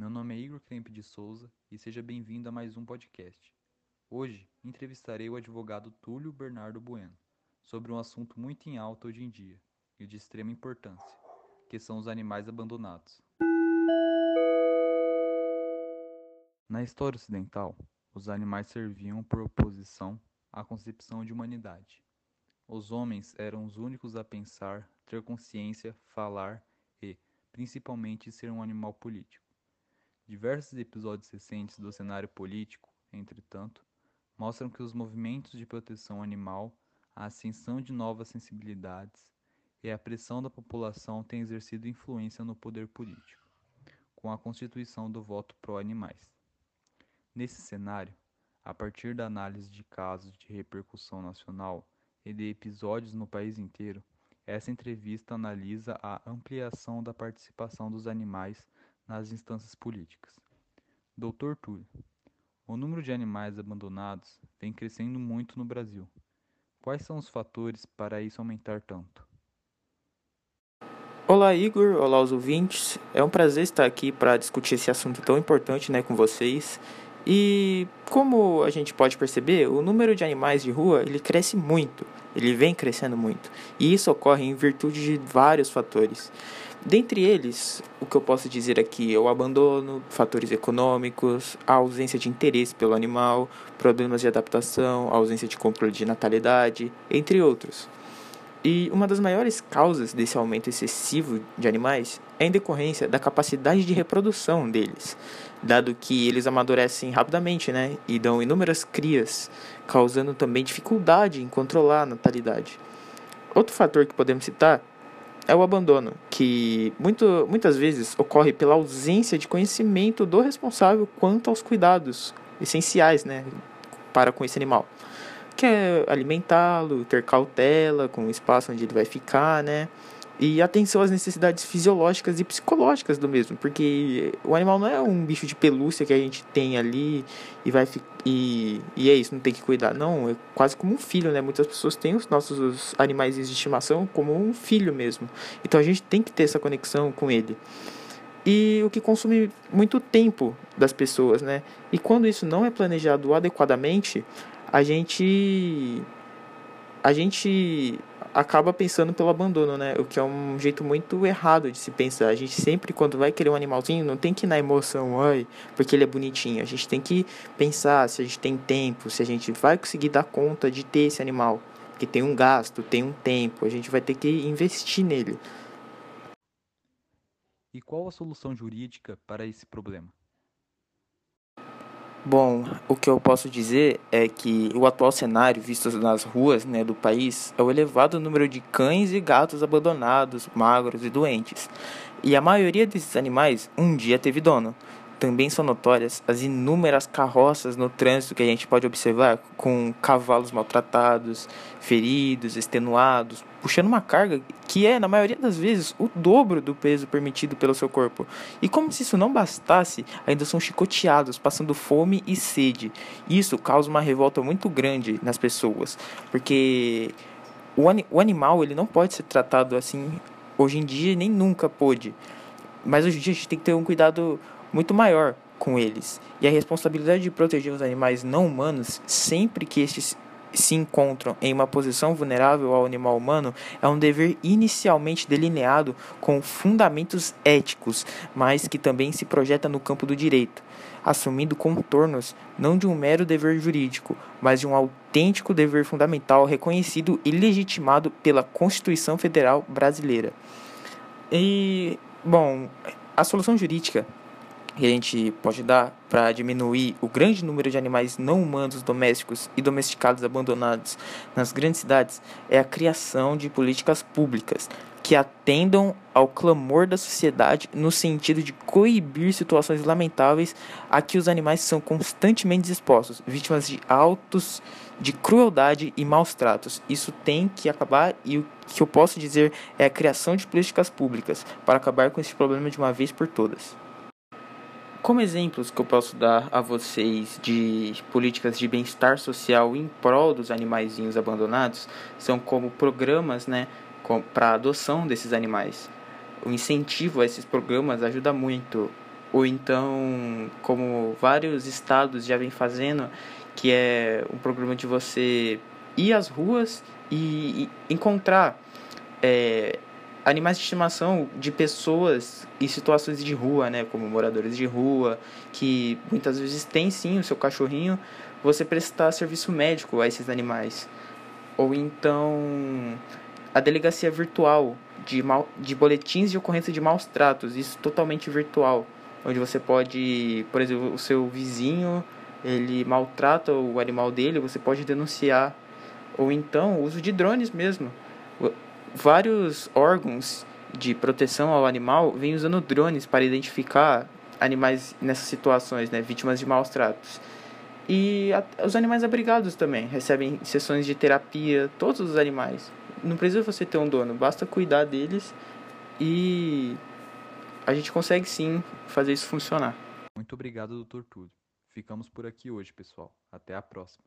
Meu nome é Igor Krempe de Souza e seja bem-vindo a mais um podcast. Hoje entrevistarei o advogado Túlio Bernardo Bueno sobre um assunto muito em alta hoje em dia e de extrema importância, que são os animais abandonados. Na história ocidental, os animais serviam por oposição à concepção de humanidade. Os homens eram os únicos a pensar, ter consciência, falar e, principalmente, ser um animal político. Diversos episódios recentes do cenário político, entretanto, mostram que os movimentos de proteção animal, a ascensão de novas sensibilidades e a pressão da população têm exercido influência no poder político, com a constituição do voto pró-animais. Nesse cenário, a partir da análise de casos de repercussão nacional e de episódios no país inteiro, essa entrevista analisa a ampliação da participação dos animais nas instâncias políticas. Dr. Túlio, o número de animais abandonados vem crescendo muito no Brasil. Quais são os fatores para isso aumentar tanto? Olá, Igor. Olá, os ouvintes. É um prazer estar aqui para discutir esse assunto tão importante né, com vocês. E como a gente pode perceber, o número de animais de rua ele cresce muito, ele vem crescendo muito. E isso ocorre em virtude de vários fatores. Dentre eles, o que eu posso dizer aqui é o abandono, fatores econômicos, a ausência de interesse pelo animal, problemas de adaptação, ausência de controle de natalidade, entre outros. E uma das maiores causas desse aumento excessivo de animais é em decorrência da capacidade de reprodução deles, dado que eles amadurecem rapidamente né, e dão inúmeras crias, causando também dificuldade em controlar a natalidade. Outro fator que podemos citar é o abandono, que muito, muitas vezes ocorre pela ausência de conhecimento do responsável quanto aos cuidados essenciais né, para com esse animal. Que é alimentá-lo, ter cautela com o espaço onde ele vai ficar, né? E atenção às necessidades fisiológicas e psicológicas do mesmo, porque o animal não é um bicho de pelúcia que a gente tem ali e vai e, e é isso, não tem que cuidar. Não, é quase como um filho, né? Muitas pessoas têm os nossos animais de estimação como um filho mesmo. Então a gente tem que ter essa conexão com ele. E o que consome muito tempo das pessoas, né? E quando isso não é planejado adequadamente, a gente a gente acaba pensando pelo abandono, né? O que é um jeito muito errado de se pensar. A gente sempre, quando vai querer um animalzinho, não tem que ir na emoção, ai, porque ele é bonitinho. A gente tem que pensar se a gente tem tempo, se a gente vai conseguir dar conta de ter esse animal. Que tem um gasto, tem um tempo, a gente vai ter que investir nele. E qual a solução jurídica para esse problema? Bom, o que eu posso dizer é que o atual cenário visto nas ruas né, do país é o elevado número de cães e gatos abandonados, magros e doentes. E a maioria desses animais um dia teve dono. Também são notórias as inúmeras carroças no trânsito que a gente pode observar com cavalos maltratados, feridos, extenuados, puxando uma carga que é, na maioria das vezes, o dobro do peso permitido pelo seu corpo. E como se isso não bastasse, ainda são chicoteados, passando fome e sede. Isso causa uma revolta muito grande nas pessoas, porque o, o animal ele não pode ser tratado assim hoje em dia, nem nunca pôde. Mas hoje em dia a gente tem que ter um cuidado muito maior com eles. E a responsabilidade de proteger os animais não humanos, sempre que estes se encontram em uma posição vulnerável ao animal humano, é um dever inicialmente delineado com fundamentos éticos, mas que também se projeta no campo do direito, assumindo contornos não de um mero dever jurídico, mas de um autêntico dever fundamental reconhecido e legitimado pela Constituição Federal Brasileira. E, bom, a solução jurídica que a gente pode dar para diminuir o grande número de animais não humanos domésticos e domesticados abandonados nas grandes cidades é a criação de políticas públicas que atendam ao clamor da sociedade no sentido de coibir situações lamentáveis a que os animais são constantemente expostos, vítimas de autos de crueldade e maus tratos. Isso tem que acabar e o que eu posso dizer é a criação de políticas públicas para acabar com esse problema de uma vez por todas. Como exemplos que eu posso dar a vocês de políticas de bem-estar social em prol dos animaizinhos abandonados, são como programas né, para adoção desses animais. O incentivo a esses programas ajuda muito ou então, como vários estados já vêm fazendo, que é um programa de você ir às ruas e, encontrar é, animais de estimação de pessoas em situações de rua, né, como moradores de rua, que muitas vezes têm sim o seu cachorrinho, você prestar serviço médico a esses animais. Ou então a delegacia virtual de, mal, de boletins de ocorrência de maus tratos, isso totalmente virtual, onde você pode, por exemplo, o seu vizinho, ele maltrata o animal dele, você pode denunciar. Ou então o uso de drones mesmo vários órgãos de proteção ao animal vêm usando drones para identificar animais nessas situações, né, vítimas de maus tratos. E a, os animais abrigados também recebem sessões de terapia, todos os animais. Não precisa você ter um dono, basta cuidar deles e a gente consegue sim fazer isso funcionar. Muito obrigado, Dr. Túlio. Ficamos por aqui hoje, pessoal. Até a próxima.